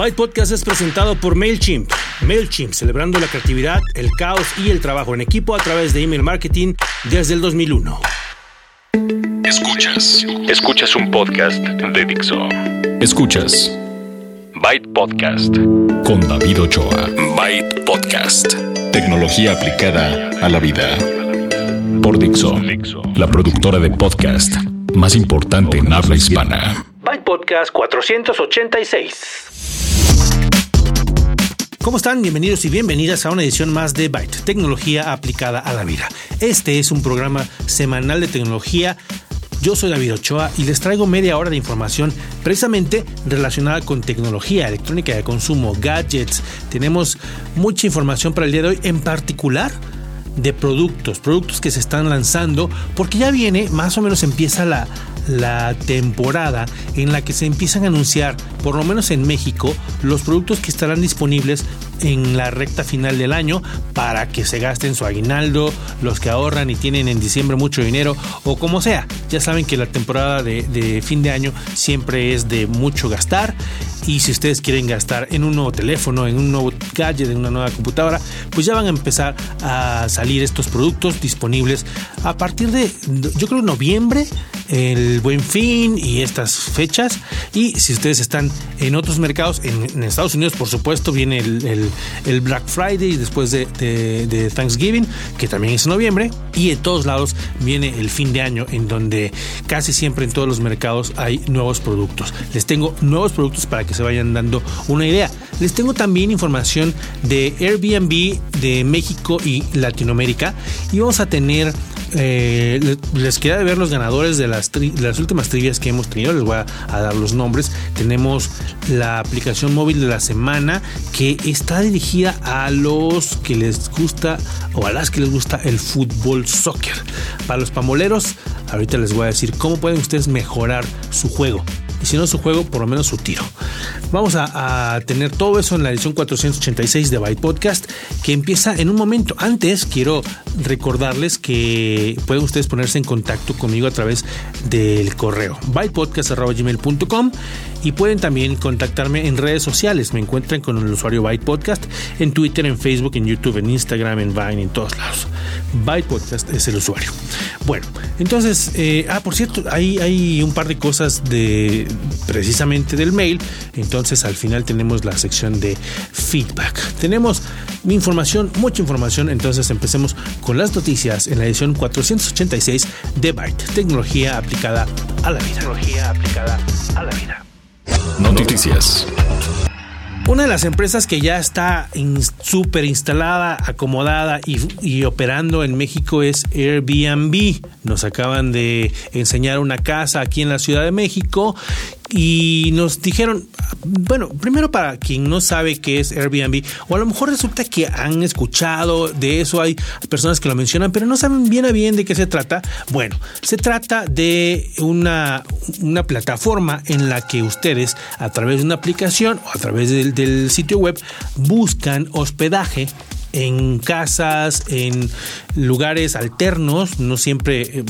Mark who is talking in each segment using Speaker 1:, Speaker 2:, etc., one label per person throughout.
Speaker 1: Byte Podcast es presentado por MailChimp. MailChimp, celebrando la creatividad, el caos y el trabajo en equipo a través de email marketing desde el 2001.
Speaker 2: Escuchas. Escuchas un podcast de Dixo. Escuchas. Byte Podcast. Con David Ochoa. Byte Podcast. Tecnología aplicada a la vida. Por Dixo. La productora de podcast más importante en habla hispana.
Speaker 1: Byte Podcast 486. ¿Cómo están? Bienvenidos y bienvenidas a una edición más de Byte, tecnología aplicada a la vida. Este es un programa semanal de tecnología. Yo soy David Ochoa y les traigo media hora de información precisamente relacionada con tecnología, electrónica de consumo, gadgets. Tenemos mucha información para el día de hoy, en particular de productos, productos que se están lanzando, porque ya viene, más o menos empieza la, la temporada en la que se empiezan a anunciar, por lo menos en México, los productos que estarán disponibles en la recta final del año para que se gasten su aguinaldo, los que ahorran y tienen en diciembre mucho dinero o como sea. Ya saben que la temporada de, fin de año siempre es de mucho gastar y si ustedes quieren gastar en un nuevo teléfono, en un nuevo gadget, en una nueva computadora, pues ya van a empezar a salir estos productos disponibles a partir de, yo creo, noviembre, el buen fin y estas fechas. Y si ustedes están en otros mercados, en, Estados Unidos, por supuesto, viene el, Black Friday después de, de, Thanksgiving, que también es noviembre. Y en todos lados viene el fin de año, en donde casi siempre en todos los mercados hay nuevos productos. Les tengo nuevos productos para que se vayan dando una idea. Les tengo también información de Airbnb de México y Latinoamérica. Y vamos a tener eh, les queda ver los ganadores de las, últimas trivias que hemos tenido. Les voy a, dar los nombres. Tenemos la aplicación móvil de la semana que está dirigida a los que les gusta o a las que les gusta el fútbol soccer. Para los pamoleros, ahorita les voy a decir cómo pueden ustedes mejorar su juego y si no su juego, por lo menos su tiro. Vamos a, tener todo eso en la edición 486 de Byte Podcast que empieza en un momento. Antes quiero recordarles que pueden ustedes ponerse en contacto conmigo a través del correo bytepodcast.gmail.com y pueden también contactarme en redes sociales. Me encuentran con el usuario Byte Podcast en Twitter, en Facebook, en YouTube, en Instagram, en Vine, en todos lados. Byte Podcast es el usuario. Bueno, entonces, eh, ah, por cierto, hay, hay un par de cosas de precisamente del mail. Entonces, al final tenemos la sección de feedback. Tenemos información, mucha información. Entonces, empecemos con las noticias en la edición 486 de Byte, tecnología aplicada a la vida. Tecnología aplicada a la vida.
Speaker 2: Noticias.
Speaker 1: Una de las empresas que ya está súper instalada, acomodada y, operando en México es Airbnb. Nos acaban de enseñar una casa aquí en la Ciudad de México y nos dijeron, bueno, primero para quien no sabe qué es Airbnb, o a lo mejor resulta que han escuchado de eso, hay personas que lo mencionan, pero no saben bien a bien de qué se trata. Bueno, se trata de una, una plataforma en la que ustedes, a través de una aplicación o a través del, del sitio web, buscan hospedaje en casas, en lugares alternos, no siempre, eh,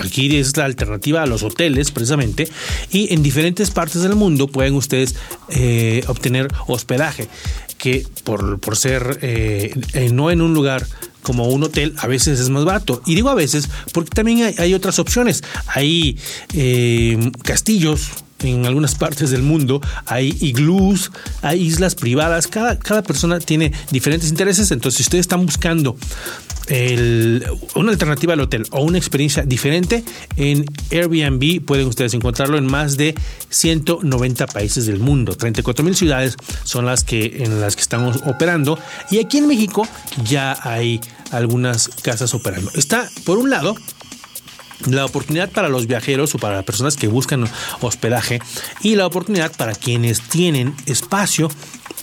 Speaker 1: aquí es la alternativa a los hoteles precisamente, y en diferentes partes del mundo pueden ustedes eh, obtener hospedaje, que por, por ser eh, no en un lugar como un hotel a veces es más barato. Y digo a veces porque también hay, otras opciones. Hay castillos en algunas partes del mundo hay iglús, hay islas privadas, cada, cada persona tiene diferentes intereses, entonces si ustedes están buscando una alternativa al hotel o una experiencia diferente en Airbnb pueden ustedes encontrarlo en más de 190 países del mundo. 34 mil ciudades son las que en las que estamos operando y aquí en México ya hay algunas casas operando. Está por un lado la oportunidad para los viajeros o para las personas que buscan hospedaje y la oportunidad para quienes tienen espacio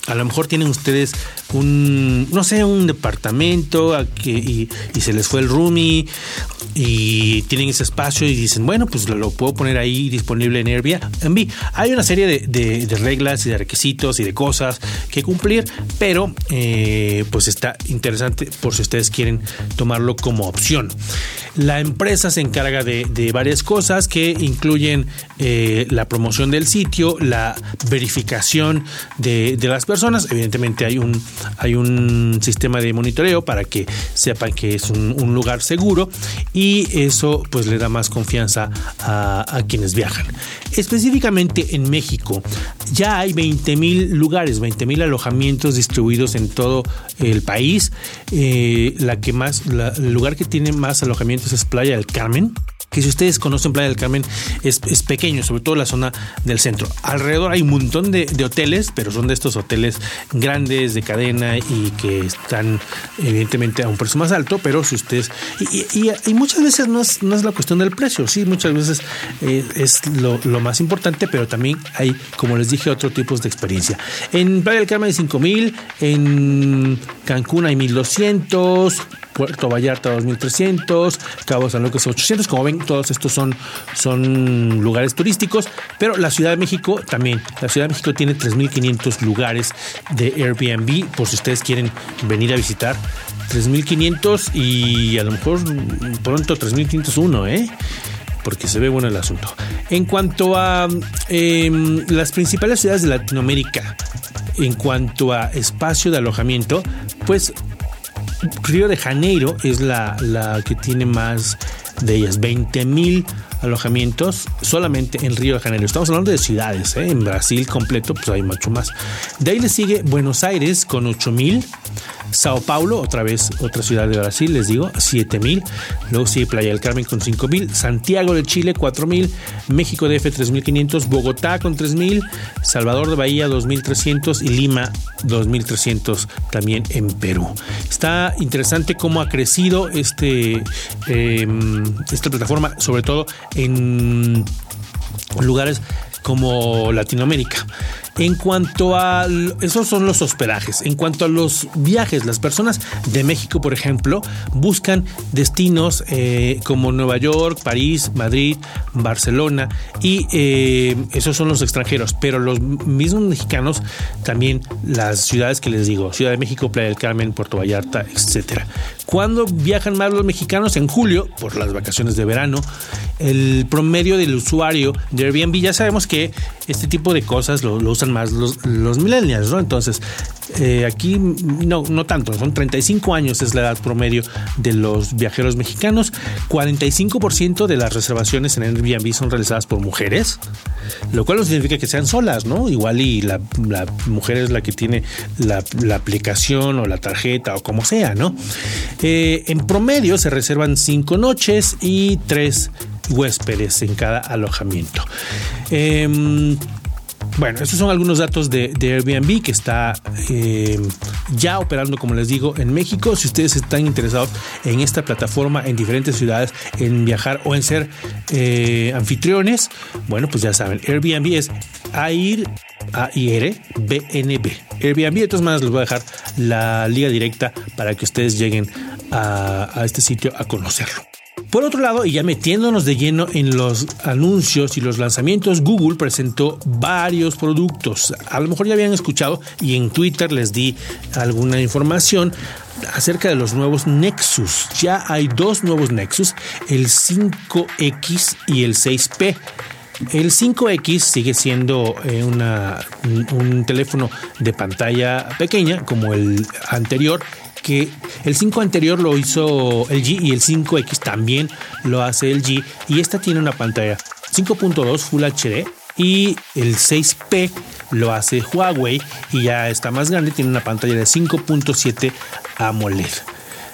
Speaker 1: A lo mejor tienen ustedes un, no sé, un departamento y, se les fue el roomie y tienen ese espacio y dicen, bueno, pues lo, puedo poner ahí disponible en Airbnb. Hay una serie de, reglas y de requisitos y de cosas que cumplir, pero eh, pues está interesante por si ustedes quieren tomarlo como opción. La empresa se encarga de, varias cosas que incluyen eh, la promoción del sitio, la verificación de, las personas. Evidentemente hay un, hay un sistema de monitoreo para que sepan que es un, lugar seguro y eso pues le da más confianza a, quienes viajan. Específicamente en México ya hay 20 mil lugares, 20 mil alojamientos distribuidos en todo el país. Eh, la que más, el lugar que tiene más alojamientos es Playa del Carmen que si ustedes conocen Playa del Carmen es, pequeño, sobre todo la zona del centro. Alrededor hay un montón de, hoteles, pero son de estos hoteles grandes de cadena y que están evidentemente a un precio más alto, pero si ustedes... Y, muchas veces no es, no es, la cuestión del precio, sí, muchas veces eh, es lo, más importante, pero también hay, como les dije, otros tipos de experiencia. En Playa del Carmen hay 5000, en Cancún hay 1200, Puerto Vallarta 2300, Cabo San Lucas 800. Como ven, todos estos son, son lugares turísticos, pero la Ciudad de México también. La Ciudad de México tiene 3500 lugares de Airbnb por si ustedes quieren venir a visitar. 3500 y a lo mejor pronto 3501, ¿eh? porque se ve bueno el asunto. En cuanto a em, las principales ciudades de Latinoamérica, en cuanto a espacio de alojamiento, pues Río de Janeiro es la, que tiene más de ellas, 20 mil alojamientos solamente en Río de Janeiro. Estamos hablando de ciudades, ¿eh? en Brasil completo pues hay mucho más. De ahí le sigue Buenos Aires con 8 mil. Sao Paulo, otra vez otra ciudad de Brasil, les digo, 7000. Luego sigue Playa del Carmen con 5000. Santiago de Chile, 4000. México DF, 3500. Bogotá con 3000. Salvador de Bahía, 2300. Y Lima, 2300 también en Perú. Está interesante cómo ha crecido este, em, esta plataforma, sobre todo en lugares como Latinoamérica. En cuanto a esos son los hospedajes, en cuanto a los viajes, las personas de México, por ejemplo, buscan destinos eh, como Nueva York, París, Madrid, Barcelona y eh, esos son los extranjeros, pero los mismos mexicanos también las ciudades que les digo, Ciudad de México, Playa del Carmen, Puerto Vallarta, etcétera. ¿Cuándo viajan más los mexicanos? En julio, por las vacaciones de verano. El promedio del usuario de Airbnb, ya sabemos que este tipo de cosas lo, lo usan más los, los millennials, ¿no? Entonces, eh, aquí no, no tanto, son 35 años es la edad promedio de los viajeros mexicanos, 45% de las reservaciones en Airbnb son realizadas por mujeres, lo cual no significa que sean solas, ¿no? Igual y la, mujer es la que tiene la, aplicación o la tarjeta o como sea, ¿no? Eh, en promedio se reservan 5 noches y 3 huéspedes en cada alojamiento. Eh, bueno, estos son algunos datos de, Airbnb que está eh, ya operando, como les digo, en México. Si ustedes están interesados en esta plataforma en diferentes ciudades, en viajar o en ser eh, anfitriones, bueno, pues ya saben, Airbnb es AIR, AIR, BNB. Airbnb, de todas maneras, les voy a dejar la liga directa para que ustedes lleguen a este sitio a conocerlo. Por otro lado, y ya metiéndonos de lleno en los anuncios y los lanzamientos, Google presentó varios productos. A lo mejor ya habían escuchado y en Twitter les di alguna información acerca de los nuevos Nexus. Ya hay dos nuevos Nexus, el 5X y el 6P. El 5X sigue siendo eh, un teléfono de pantalla pequeña como el anterior que el 5 anterior lo hizo el G y el 5X también lo hace el G y esta tiene una pantalla 5.2 Full HD y el 6P lo hace Huawei y ya está más grande, tiene una pantalla de 5.7 AMOLED.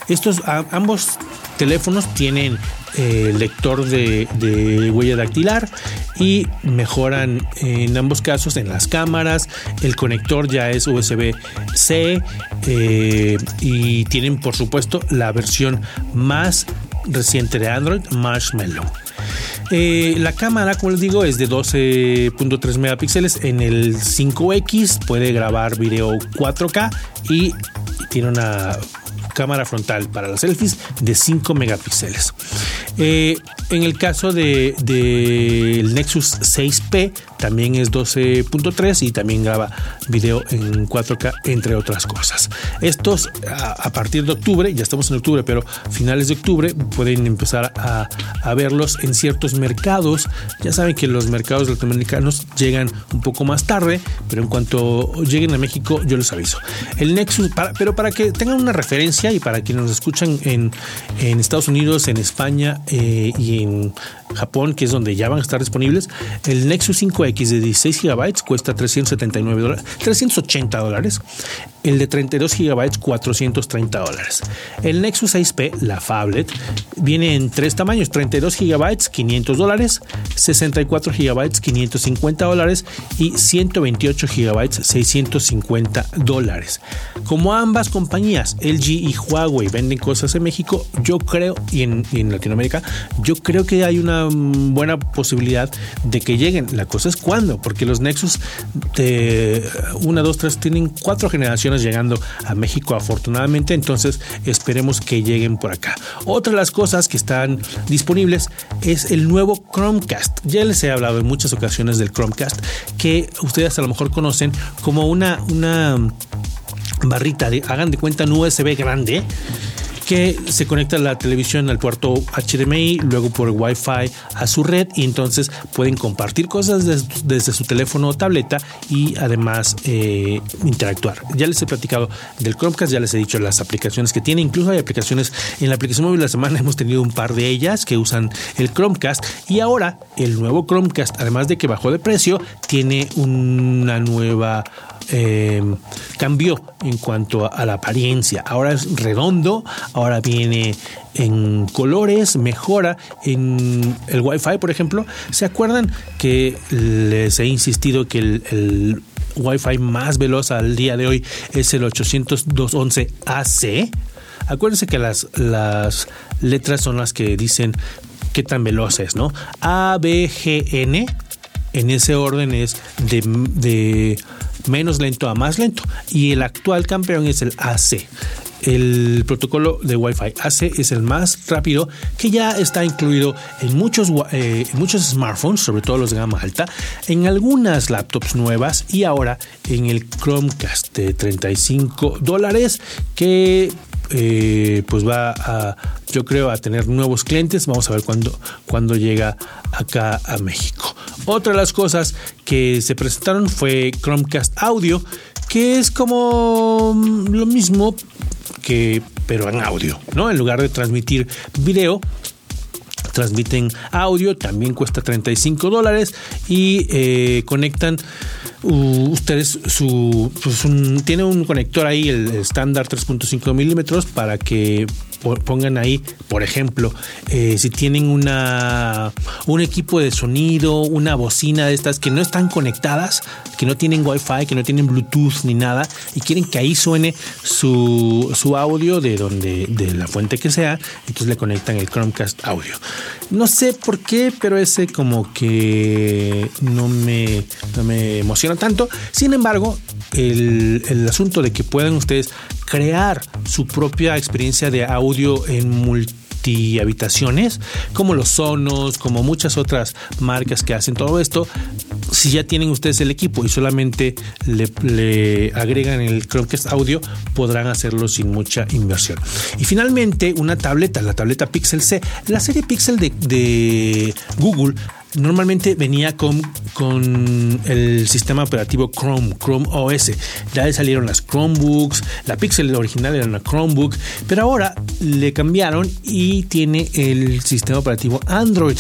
Speaker 1: Estos ambos teléfonos tienen eh, lector de, huella dactilar y mejoran en ambos casos en las cámaras. El conector ya es USB-C eh, y tienen por supuesto la versión más reciente de Android, Marshmallow. Eh, la cámara, como les digo, es de 12.3 megapíxeles. En el 5X puede grabar video 4K y tiene una cámara frontal para las selfies de 5 megapíxeles. Eh, en el caso del de, Nexus 6P también es 12.3 y también graba video en 4K, entre otras cosas. Estos a, partir de octubre, ya estamos en octubre, pero finales de octubre pueden empezar a, a, verlos en ciertos mercados. Ya saben que los mercados latinoamericanos llegan un poco más tarde, pero en cuanto lleguen a México yo les aviso. El Nexus, pero para que tengan una referencia y para quienes nos escuchan en, Estados Unidos, en España eh, y en Japón, que es donde ya van a estar disponibles, el Nexus 5X de 16 GB cuesta 379 dólares, 380 dólares. El de 32 GB 430 dólares. El Nexus 6P, la phablet, viene en tres tamaños, 32 GB 500 dólares, 64 GB 550 dólares y 128 GB 650 dólares. Como ambas compañías, LG y Huawei, venden cosas en México, yo creo, y en, y en Latinoamérica, yo creo que hay una buena posibilidad de que lleguen. La cosa es cuándo, porque los Nexus de 1, 2, 3 tienen cuatro generaciones llegando a México afortunadamente, entonces esperemos que lleguen por acá. Otra de las cosas que están disponibles es el nuevo Chromecast. Ya les he hablado en muchas ocasiones del Chromecast, que ustedes a lo mejor conocen como una, una barrita de, hagan de cuenta, un USB grande que se conecta la televisión al puerto HDMI, luego por Wi-Fi a su red y entonces pueden compartir cosas desde, su teléfono o tableta y además eh, interactuar. Ya les he platicado del Chromecast, ya les he dicho las aplicaciones que tiene, incluso hay aplicaciones en la aplicación móvil de la semana hemos tenido un par de ellas que usan el Chromecast y ahora el nuevo Chromecast, además de que bajó de precio, tiene una nueva eh, cambió en cuanto a la apariencia. Ahora es redondo, ahora viene en colores, mejora en el Wi-Fi, por ejemplo. ¿Se acuerdan que les he insistido que el, Wi-Fi más veloz al día de hoy es el 802.11ac? Acuérdense que las, las letras son las que dicen qué tan veloz es, ¿no? A, B, G, N, en ese orden es de menos lento a más lento. Y el actual campeón es el AC. El protocolo de Wi-Fi AC es el más rápido que ya está incluido en muchos, eh, muchos smartphones, sobre todo los de gama alta, en algunas laptops nuevas y ahora en el Chromecast de 35 dólares que eh, pues va a, yo creo, a tener nuevos clientes. Vamos a ver cuándo, llega acá a México. Otra de las cosas que se presentaron fue Chromecast Audio, que es como lo mismo que, pero en audio, ¿no? En lugar de transmitir video, transmiten audio, también cuesta 35 dólares y eh, conectan ustedes su pues tiene un conector ahí el estándar 3.5 milímetros para que pongan ahí, por ejemplo, eh, si tienen una un equipo de sonido, una bocina de estas que no están conectadas, que no tienen wifi, que no tienen bluetooth ni nada y quieren que ahí suene su, su audio de donde de la fuente que sea, entonces le conectan el Chromecast audio. No sé por qué, pero ese como que no me, no me emociona tanto. Sin embargo, el, el asunto de que puedan ustedes crear su propia experiencia de audio en multihabitaciones, como los Sonos, como muchas otras marcas que hacen todo esto. Si ya tienen ustedes el equipo y solamente le, agregan el Chromecast Audio, podrán hacerlo sin mucha inversión. Y finalmente, una tableta, la tableta Pixel C. La serie Pixel de, Google normalmente venía con, con el sistema operativo Chrome, Chrome OS. Ya salieron las Chromebooks, la Pixel original era una Chromebook, pero ahora le cambiaron y tiene el sistema operativo Android.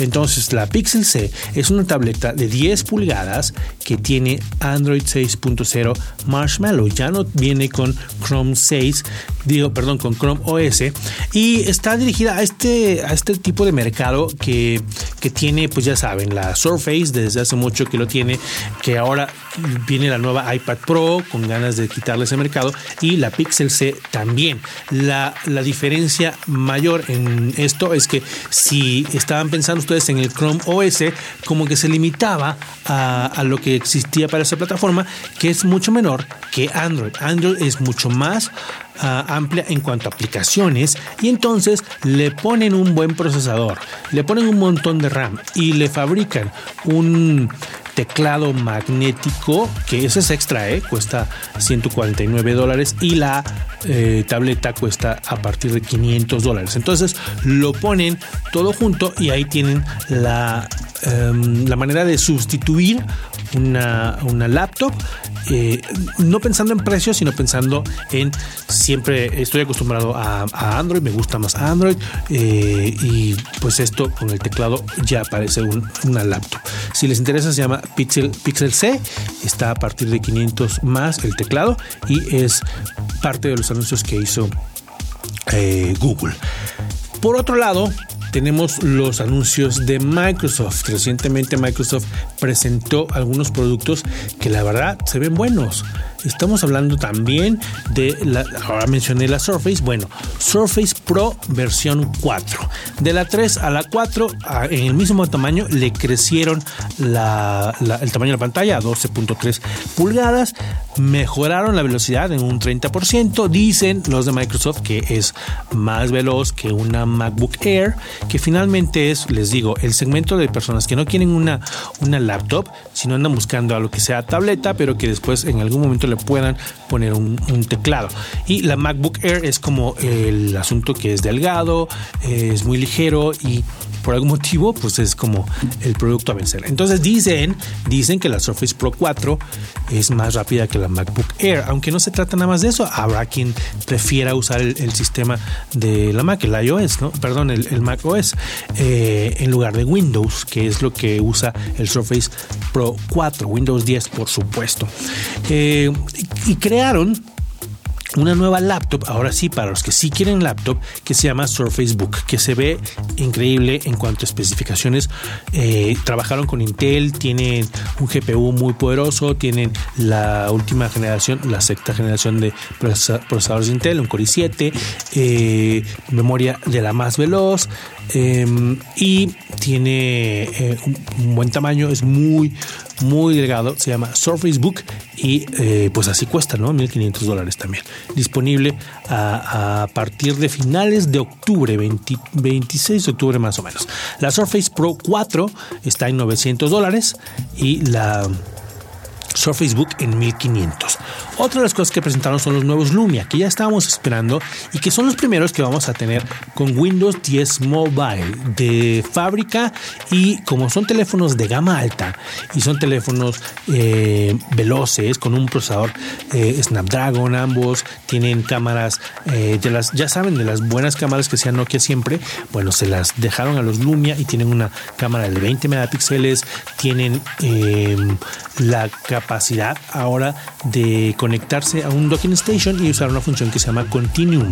Speaker 1: Entonces la Pixel C es una tableta de 10 pulgadas que tiene Android 6.0 Marshmallow. Ya no viene con Chrome 6, digo, perdón, con Chrome OS y está dirigida a este, a este tipo de mercado que, que tiene, pues ya saben, la Surface desde hace mucho que lo tiene, que ahora viene la nueva iPad Pro con ganas de quitarle ese mercado y la Pixel C también. La, la diferencia mayor en esto es que si estaban pensando en el Chrome OS, como que se limitaba a, lo que existía para esa plataforma, que es mucho menor que Android. Android es mucho más uh, amplia en cuanto a aplicaciones y entonces le ponen un buen procesador, le ponen un montón de RAM y le fabrican un teclado magnético, que ese es extra, ¿eh? cuesta 149 dólares y la eh, tableta cuesta a partir de 500 dólares. Entonces lo ponen todo junto y ahí tienen la, um, la manera de sustituir una, una laptop, eh, no pensando en precios, sino pensando en siempre estoy acostumbrado a, Android, me gusta más Android eh, y pues esto con el teclado ya parece un, una laptop. Si les interesa se llama Pixel, Pixel C, está a partir de 500 más el teclado y es parte de los anuncios que hizo eh, Google. Por otro lado, tenemos los anuncios de Microsoft. Recientemente Microsoft presentó algunos productos que la verdad se ven buenos. Estamos hablando también de la, ahora mencioné la Surface, bueno, Surface Pro versión 4. De la 3 a la 4, en el mismo tamaño, le crecieron la, el tamaño de la pantalla a 12.3 pulgadas, mejoraron la velocidad en un 30%, dicen los de Microsoft que es más veloz que una MacBook Air, que finalmente es, les digo, el segmento de personas que no quieren una, una laptop, sino andan buscando algo que sea tableta, pero que después en algún momento le puedan poner un, teclado. Y la MacBook Air es como el asunto que es delgado, es muy ligero y por algún motivo pues es como el producto a vencer. Entonces dicen, dicen que la Surface Pro 4 es más rápida que la MacBook Air, aunque no se trata nada más de eso, habrá quien prefiera usar el, el sistema de la Mac, el iOS, ¿no? Perdón, el, el Mac OS, eh, en lugar de Windows, que es lo que usa el Surface Pro 4, Windows 10 por supuesto. Eh, y crearon una nueva laptop, ahora sí, para los que sí quieren laptop, que se llama Surface Book, que se ve increíble en cuanto a especificaciones. Eh, trabajaron con Intel, tienen un GPU muy poderoso, tienen la última generación, la sexta generación de procesadores de Intel, un Core i7, eh, memoria de la más veloz, eh, y tiene un, buen tamaño, es muy, muy delgado, se llama Surface Book y eh, pues así cuesta, ¿no? 1500 dólares también. Disponible a, partir de finales de octubre, 20, 26 de octubre más o menos. La Surface Pro 4 está en 900 dólares y la Surface Book en 1500. Otra de las cosas que presentaron son los nuevos Lumia, que ya estábamos esperando y que son los primeros que vamos a tener con Windows 10 Mobile de fábrica. Y como son teléfonos de gama alta y son teléfonos eh, veloces con un procesador eh, Snapdragon, ambos tienen cámaras eh, de las, ya saben, de las buenas cámaras que sean Nokia siempre, bueno, se las dejaron a los Lumia y tienen una cámara de 20 megapíxeles, tienen la capacidad ahora de conectarse a un docking station y usar una función que se llama Continuum.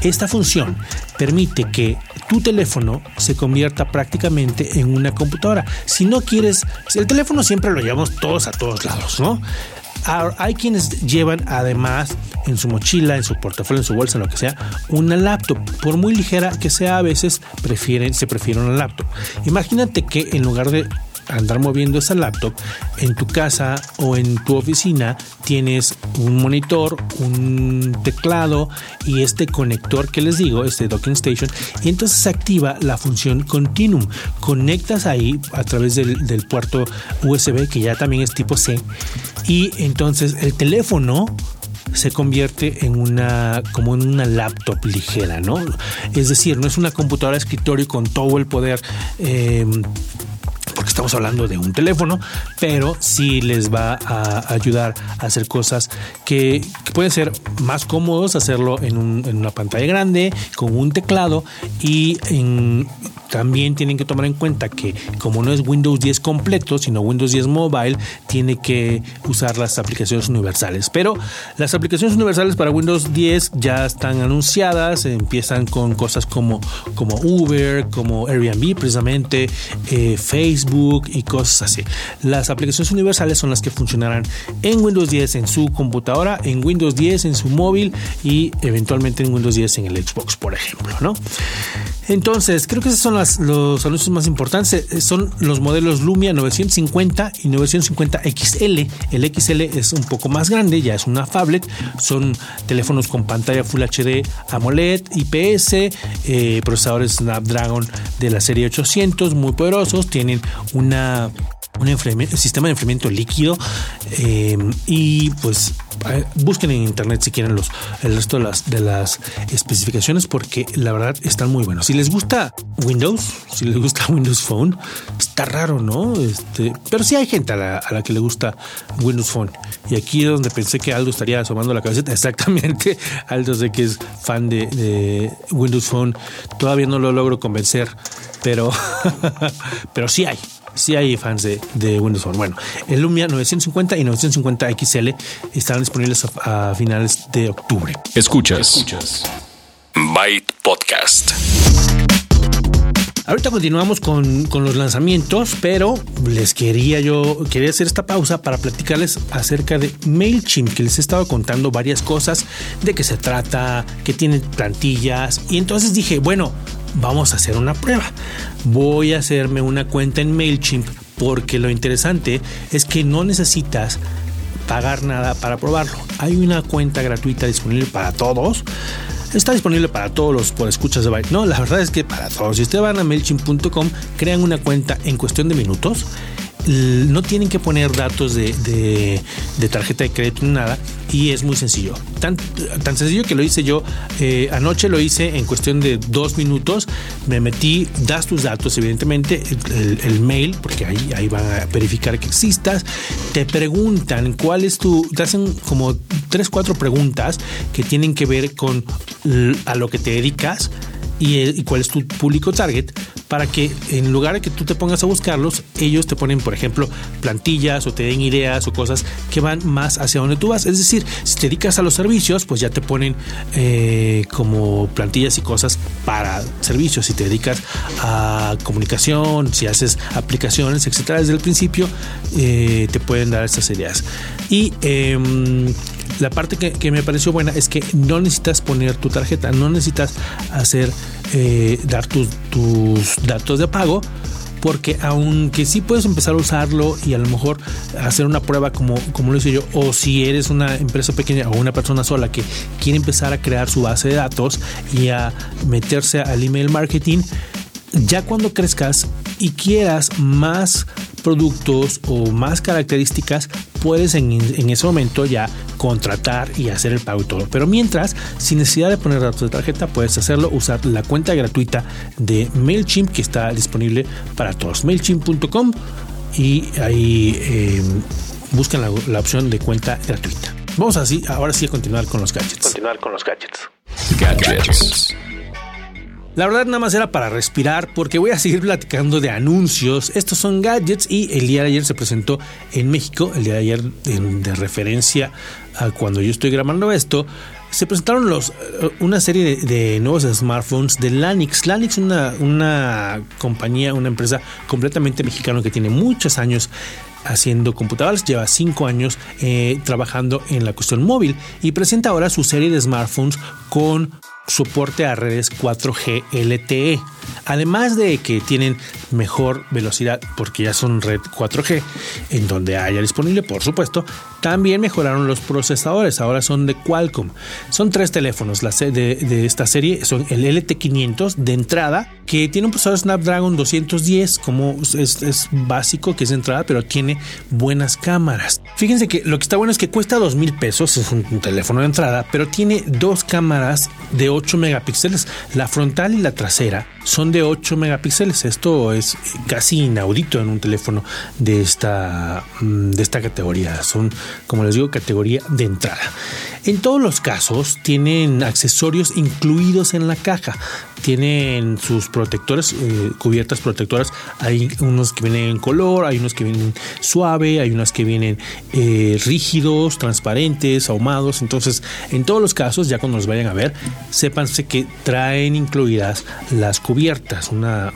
Speaker 1: Esta función permite que tu teléfono se convierta prácticamente en una computadora. Si no quieres, el teléfono siempre lo llevamos todos a todos lados, ¿no? hay quienes llevan además en su mochila, en su portafolio, en su bolsa, lo que sea, una laptop. Por muy ligera que sea, a veces prefieren, se prefiere una laptop. Imagínate que en lugar de andar moviendo esa laptop, en tu casa o en tu oficina tienes un monitor, un teclado y este conector que les digo, este docking station, y entonces se activa la función Continuum. Conectas ahí a través del, puerto USB, que ya también es tipo C, y entonces el teléfono se convierte en una como en una laptop ligera, ¿no? Es decir, no es una computadora de escritorio con todo el poder eh, estamos hablando de un teléfono, pero sí les va a ayudar a hacer cosas que, pueden ser más cómodos, hacerlo en, un, en, una pantalla grande, con un teclado y también tienen que tomar en cuenta que como no es Windows 10 completo, sino Windows 10 Mobile, tiene que usar las aplicaciones universales. Pero las aplicaciones universales para Windows 10 ya están anunciadas, empiezan con cosas como, como Uber, como Airbnb precisamente, eh, Facebook, Y cosas así. Las aplicaciones universales son las que funcionarán en Windows 10 en su computadora, en Windows 10 en su móvil y eventualmente en Windows 10 en el Xbox, por ejemplo, ¿no? Entonces, creo que esos son los anuncios más importantes. Eh, son los modelos Lumia 950 y 950 XL. El XL es un poco más grande, ya es una phablet. Son teléfonos con pantalla Full HD AMOLED, IPS, eh, procesadores Snapdragon de la serie 800, muy poderosos. Tienen una un sistema de enfriamiento líquido eh, y pues busquen en internet si quieren los el resto de las, de las especificaciones porque la verdad están muy buenos. Si les gusta Windows, si les gusta Windows Phone, está raro, ¿no? Este, pero sí hay gente a la, que le gusta Windows Phone. Y aquí es donde pensé que Aldo estaría asomando la cabeza. Exactamente, Aldo sé que es fan de, de Windows Phone. Todavía no lo logro convencer, pero, pero sí hay si hay fans de, Windows Phone. Bueno, el Lumia 950 y 950 XL estarán disponibles a, finales de octubre.
Speaker 2: Escuchas. Escuchas. Byte Podcast.
Speaker 1: Ahorita continuamos con, con, los lanzamientos, pero les quería yo, quería hacer esta pausa para platicarles acerca de MailChimp, que les he estado contando varias cosas, de qué se trata, que tienen plantillas, y entonces dije, bueno, vamos a hacer una prueba. Voy a hacerme una cuenta en MailChimp porque lo interesante es que no necesitas pagar nada para probarlo. Hay una cuenta gratuita disponible para todos. Está disponible para todos los por escuchas de Byte. No, la verdad es que para todos. Si ustedes van a MailChimp.com, crean una cuenta en cuestión de minutos no tienen que poner datos de, tarjeta de crédito ni nada y es muy sencillo. Tan, tan sencillo que lo hice yo. Eh, anoche lo hice en cuestión de dos minutos. Me metí, das tus datos, evidentemente, el, mail, porque ahí, ahí van a verificar que existas. Te preguntan cuál es tu. Te hacen como tres, cuatro preguntas que tienen que ver con a lo que te dedicas y, cuál es tu público target para que en lugar de que tú te pongas a buscarlos, ellos te ponen, por ejemplo, plantillas o te den ideas o cosas que van más hacia donde tú vas. Es decir, si te dedicas a los servicios, pues ya te ponen eh, como plantillas y cosas para servicios. Si te dedicas a comunicación, si haces aplicaciones, etcétera, desde el principio eh, te pueden dar estas ideas. Y em, la parte que, me pareció buena es que no necesitas poner tu tarjeta, no necesitas hacer, eh, dar tus, datos de pago, porque aunque sí puedes empezar a usarlo y a lo mejor hacer una prueba como, como lo hice yo, o si eres una empresa pequeña o una persona sola que quiere empezar a crear su base de datos y a meterse al email marketing, ya cuando crezcas y quieras más productos o más características, puedes en, ese momento ya contratar y hacer el pago y todo. Pero mientras, sin necesidad de poner datos de tarjeta, puedes hacerlo, usar la cuenta gratuita de MailChimp que está disponible para todos. MailChimp.com y ahí eh, buscan la, opción de cuenta gratuita. Vamos así, ahora sí a continuar con los gadgets.
Speaker 2: Continuar con los gadgets. Gadgets.
Speaker 1: La verdad nada más era para respirar porque voy a seguir platicando de anuncios. Estos son gadgets y el día de ayer se presentó en México, el día de ayer de referencia a cuando yo estoy grabando esto, se presentaron eh, una serie de, nuevos smartphones de Lanix. Lanix es una, una compañía, una empresa completamente mexicana que tiene muchos años haciendo computadoras, lleva cinco años eh, trabajando en la cuestión móvil y presenta ahora su serie de smartphones con soporte a redes 4G LTE. Además de que tienen mejor velocidad porque ya son red 4G, en donde haya disponible, por supuesto, también mejoraron los procesadores, ahora son de Qualcomm. Son tres teléfonos de, esta serie, son el LT500 de entrada, que tiene un procesador Snapdragon 210, como es, básico, que es de entrada, pero tiene buenas cámaras. Fíjense que lo que está bueno es que cuesta dos mil pesos, es un, teléfono de entrada, pero tiene dos cámaras de 8 megapíxeles, la frontal y la trasera son de 8 megapíxeles. Esto es casi inaudito en un teléfono de esta, mm, de esta categoría. Son, como les digo, categoría de entrada. En todos los casos tienen accesorios incluidos en la caja. Tienen sus protectores, eh, cubiertas protectoras. Hay unos que vienen en color, hay unos que vienen suave, hay unos que vienen eh, rígidos, transparentes, ahumados. Entonces, en todos los casos, ya cuando los vayan a ver, sépanse que traen incluidas las cubiertas, una,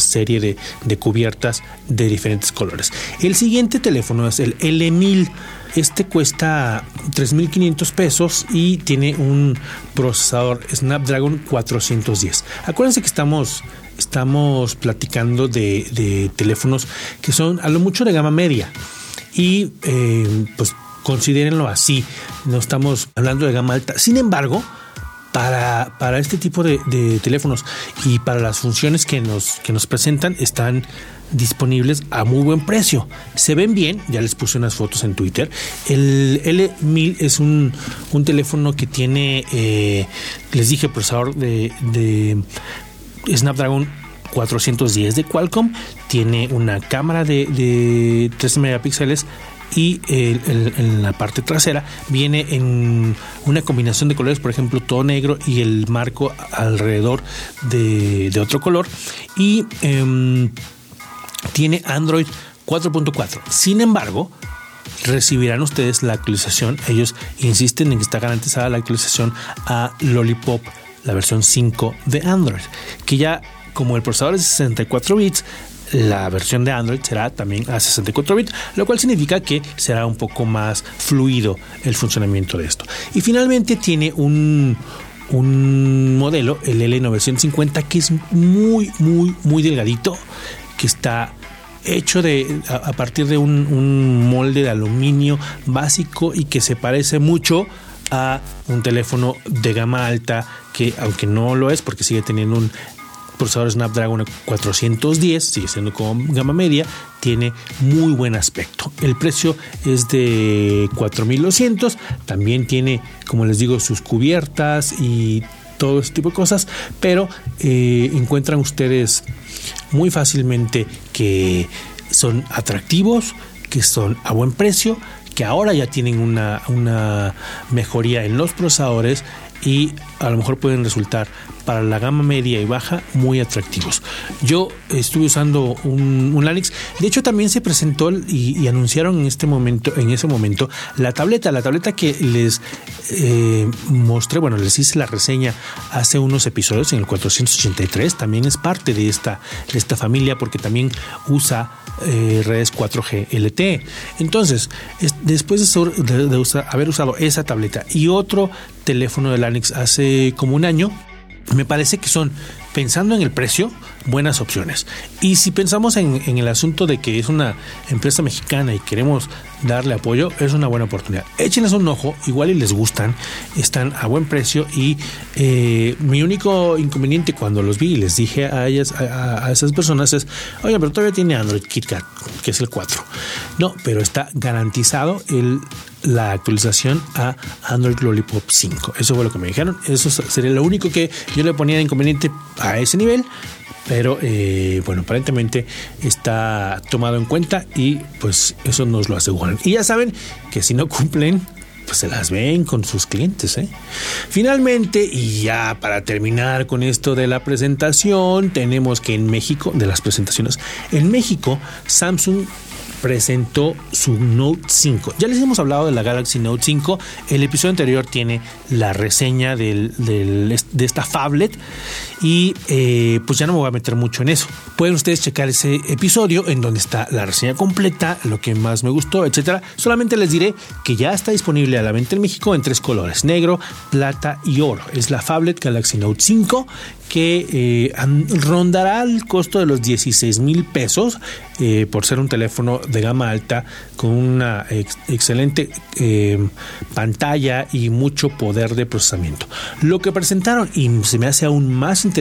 Speaker 1: serie de, de cubiertas de diferentes colores. El siguiente teléfono es el L1000. Este cuesta 3.500 pesos y tiene un procesador Snapdragon 410. Acuérdense que estamos, estamos platicando de, teléfonos que son a lo mucho de gama media y eh, pues considérenlo así. No estamos hablando de gama alta. Sin embargo, para, para este tipo de, de, teléfonos y para las funciones que nos, que nos presentan están disponibles a muy buen precio. Se ven bien, ya les puse unas fotos en Twitter. El L1000 es un, teléfono que tiene, eh, les dije, procesador de, de Snapdragon 410 de Qualcomm, tiene una cámara de, de 13 megapíxeles y en la parte trasera viene en una combinación de colores, por ejemplo, todo negro y el marco alrededor de, otro color. Y em, tiene Android 4.4. Sin embargo, recibirán ustedes la actualización. Ellos insisten en que está garantizada la actualización a Lollipop, la versión 5 de Android, que ya como el procesador es de 64 bits, la versión de Android será también a 64 bits, lo cual significa que será un poco más fluido el funcionamiento de esto. Y finalmente tiene un, un modelo, el L950, que es muy, muy, muy delgadito que está hecho de a, partir de un, molde de aluminio básico y que se parece mucho a un teléfono de gama alta que aunque no lo es porque sigue teniendo un procesador Snapdragon 410, sigue siendo como gama media, tiene muy buen aspecto. El precio es de 4200, también tiene, como les digo, sus cubiertas y todo ese tipo de cosas, pero eh, encuentran ustedes muy fácilmente que son atractivos, que son a buen precio, que ahora ya tienen una, una mejoría en los procesadores y a lo mejor pueden resultar para la gama media y baja muy atractivos. Yo estuve usando un, un Lanix. De hecho, también se presentó y, anunciaron en este momento, en ese momento, la tableta, la tableta que les eh, mostré, bueno, les hice la reseña hace unos episodios en el 483. También es parte de esta, de esta familia porque también usa eh, redes 4G LTE. Entonces, después de, haber usado esa tableta y otro teléfono de Lanix hace como un año, me parece que son, pensando en el precio, buenas opciones. Y si pensamos en, el asunto de que es una empresa mexicana y queremos darle apoyo, es una buena oportunidad. Échenles un ojo, igual y les gustan, están a buen precio y eh, mi único inconveniente cuando los vi y les dije a ellas, a, esas personas es, oye, pero todavía tiene Android KitKat, que es el 4. No, pero está garantizado el la actualización a Android Lollipop 5. Eso fue lo que me dijeron. Eso sería lo único que yo le ponía de inconveniente a ese nivel pero eh, bueno, aparentemente está tomado en cuenta y pues eso nos lo aseguran. Y ya saben que si no cumplen, pues se las ven con sus clientes. ¿eh? Finalmente, y ya para terminar con esto de la presentación, tenemos que en México, de las presentaciones, en México, Samsung presentó su Note 5. Ya les hemos hablado de la Galaxy Note 5. El episodio anterior tiene la reseña de esta phablet y eh, pues ya no me voy a meter mucho en eso. Pueden ustedes checar ese episodio en donde está la reseña completa, lo que más me gustó, etcétera. Solamente les diré que ya está disponible a la venta en México en tres colores: negro, plata y oro. Es la Phablet Galaxy Note 5 que eh, rondará el costo de los 16 mil pesos eh, por ser un teléfono de gama alta con una excelente pantalla y mucho poder de procesamiento. Lo que presentaron y se me hace aún más interesante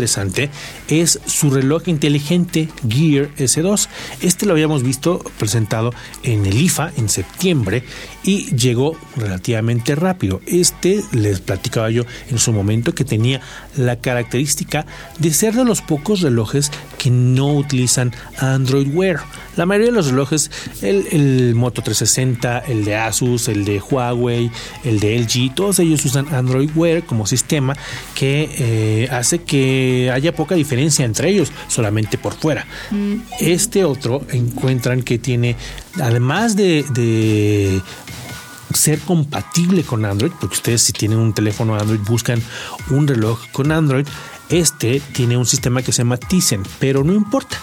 Speaker 1: es su reloj inteligente Gear S2. Este lo habíamos visto presentado en el IFA en septiembre y llegó relativamente rápido. Este les platicaba yo en su momento que tenía la característica de ser de los pocos relojes que no utilizan Android Wear. La mayoría de los relojes, el, Moto 360, el de Asus, el de Huawei, el de LG, todos ellos usan Android Wear como sistema que eh, hace que haya poca diferencia entre ellos, solamente por fuera. Mm. Este otro encuentran que tiene, además de, de ser compatible con Android, porque ustedes si tienen un teléfono Android buscan un reloj con Android, este tiene un sistema que se llama pero no importa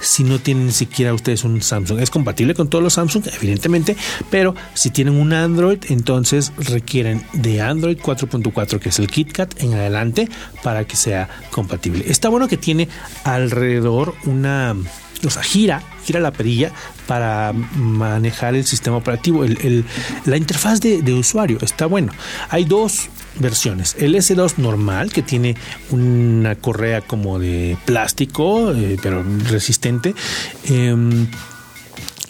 Speaker 1: si no tienen siquiera ustedes un Samsung. Es compatible con todos los Samsung, evidentemente, pero si tienen un Android, entonces requieren de Android 4.4, que es el KitKat, en adelante para que sea compatible. Está bueno que tiene alrededor una o sea, gira, gira la perilla para manejar el sistema operativo. la interfaz de, de, usuario está bueno. Hay dos versiones. El S2 normal, que tiene una correa como de plástico, eh, pero resistente. Em,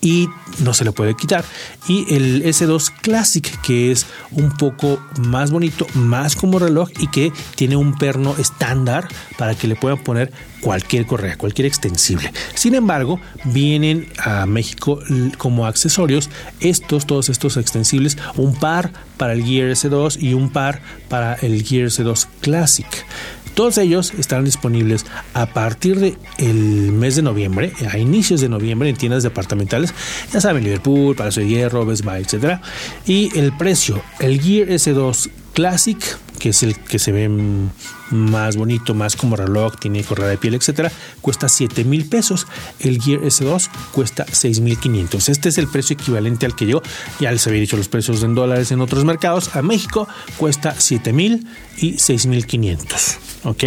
Speaker 1: y no se le puede quitar. Y el S2 Classic, que es un poco más bonito, más como reloj y que tiene un perno estándar para que le puedan poner cualquier correa, cualquier extensible. Sin embargo, vienen a México como accesorios estos, todos estos extensibles, un par para el Gear S2 y un par para el Gear S2 Classic. Todos ellos estarán disponibles a partir del el mes de noviembre, a inicios de noviembre en tiendas departamentales, ya saben, Liverpool, Palacio de Hierro, Best Buy, etc. Y el precio, el Gear S2 Classic, que es el que se ve más bonito, más como reloj, tiene correa de piel, etcétera, cuesta 7 mil pesos. El Gear S2 cuesta 6 mil 500. Este es el precio equivalente al que yo ya les había dicho los precios en dólares en otros mercados. A México cuesta 7 mil y 6 mil 500. Ok,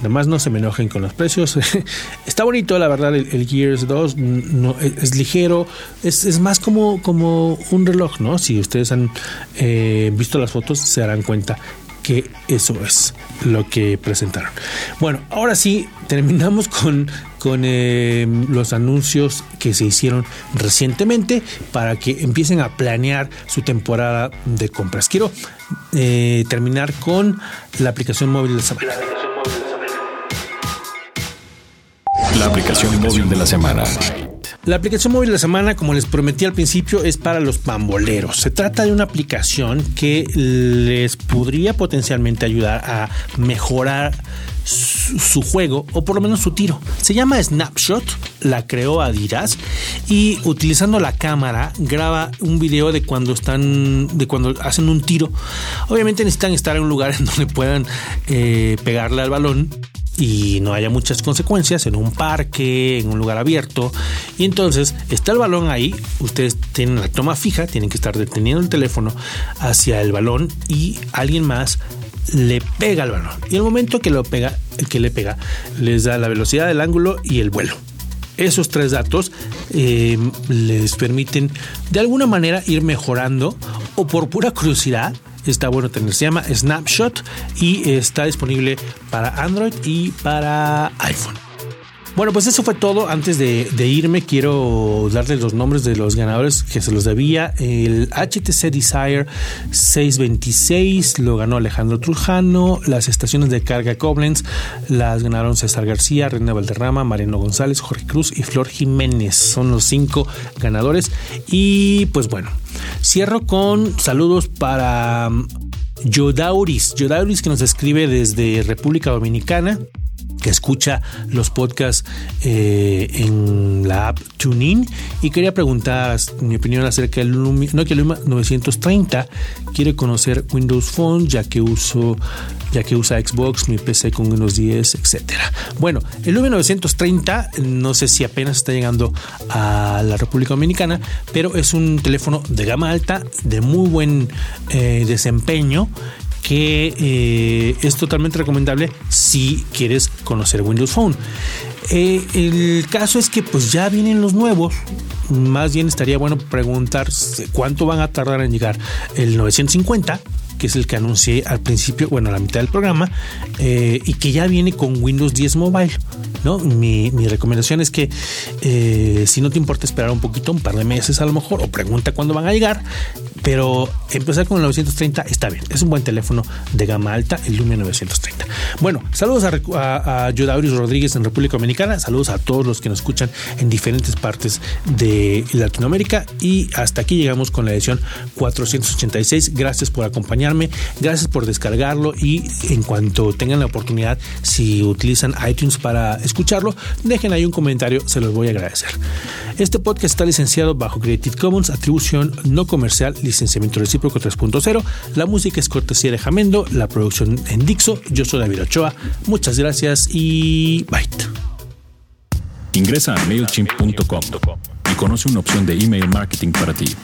Speaker 1: Además, no se me enojen con los precios. Está bonito, la verdad, el, Gears 2. No, es, ligero. Es, más como, como un reloj, ¿no? Si ustedes han eh, visto las fotos, se darán cuenta eso es lo que presentaron. Bueno, ahora sí, terminamos con, con eh, los anuncios que se hicieron recientemente para que empiecen a planear su temporada de compras. Quiero eh, terminar con la aplicación móvil de semana.
Speaker 2: La aplicación móvil de la semana.
Speaker 1: La aplicación móvil de la semana, como les prometí al principio, es para los pamboleros. Se trata de una aplicación que les podría potencialmente ayudar a mejorar su, juego o por lo menos su tiro. Se llama Snapshot, la creó Adidas y utilizando la cámara graba un video de cuando están, de cuando hacen un tiro. Obviamente necesitan estar en un lugar en donde puedan eh, pegarle al balón y no haya muchas consecuencias en un parque, en un lugar abierto. Y entonces está el balón ahí, ustedes tienen la toma fija, tienen que estar deteniendo el teléfono hacia el balón y alguien más le pega al balón. Y el momento que lo pega, el que le pega, les da la velocidad del ángulo y el vuelo. Esos tres datos eh, les permiten de alguna manera ir mejorando o por pura curiosidad está bueno tener. Se llama Snapshot y está disponible para Android y para iPhone. Bueno, pues eso fue todo. Antes de, irme, quiero darles los nombres de los ganadores que se los debía. El HTC Desire 626 lo ganó Alejandro Trujano. Las estaciones de carga Koblenz las ganaron César García, Reina Valderrama, Mariano González, Jorge Cruz y Flor Jiménez. Son los cinco ganadores. Y pues bueno, cierro con saludos para Yodauris. Yodauris que nos escribe desde República Dominicana que escucha los podcasts eh, en la app TuneIn y quería preguntar mi opinión acerca del Luma 930. Quiere conocer Windows Phone ya que uso ya que usa Xbox, mi PC con Windows 10, etcétera. Bueno, el Lumia 930 no sé si apenas está llegando a la República Dominicana, pero es un teléfono de gama alta, de muy buen eh, desempeño que eh, es totalmente recomendable si quieres conocer Windows Phone. Eh, el caso es que pues ya vienen los nuevos. Más bien estaría bueno preguntar cuánto van a tardar en llegar el 950 que es el que anuncié al principio, bueno, a la mitad del programa, eh, y que ya viene con Windows 10 Mobile. ¿no? Mi, recomendación es que si no te importa esperar un poquito, un par de meses a lo mejor, o pregunta cuándo van a llegar, pero empezar con el 930 está bien. Es un buen teléfono de gama alta, el Lumia 930. cuenta. Bueno, saludos a, a, Rodríguez en República Dominicana, saludos a todos los que nos escuchan en diferentes partes de Latinoamérica y hasta aquí llegamos con la edición 486. Gracias por gracias por descargarlo y en cuanto tengan la oportunidad, si utilizan iTunes para escucharlo, dejen ahí un comentario, se los voy a agradecer. Este podcast está licenciado bajo Creative Commons, atribución no comercial, licenciamiento recíproco 3.0. La música es cortesía de Jamendo, la producción en Dixo. Yo soy David Ochoa. Muchas gracias y bye.
Speaker 2: Ingresa a MailChimp.com y conoce una opción de email marketing para ti.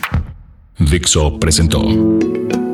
Speaker 2: Dixo presentó